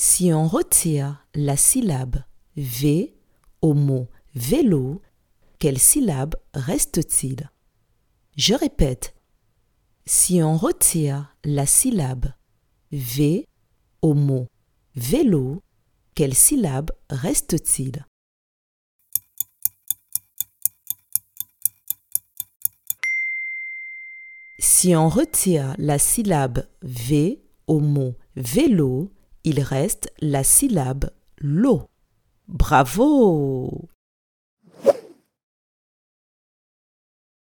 Si on retire la syllabe V au mot vélo, quelle syllabe reste-t-il? Je répète. Si on retire la syllabe V au mot vélo, quelle syllabe reste-t-il? Si on retire la syllabe V au mot vélo, il reste la syllabe lo. Bravo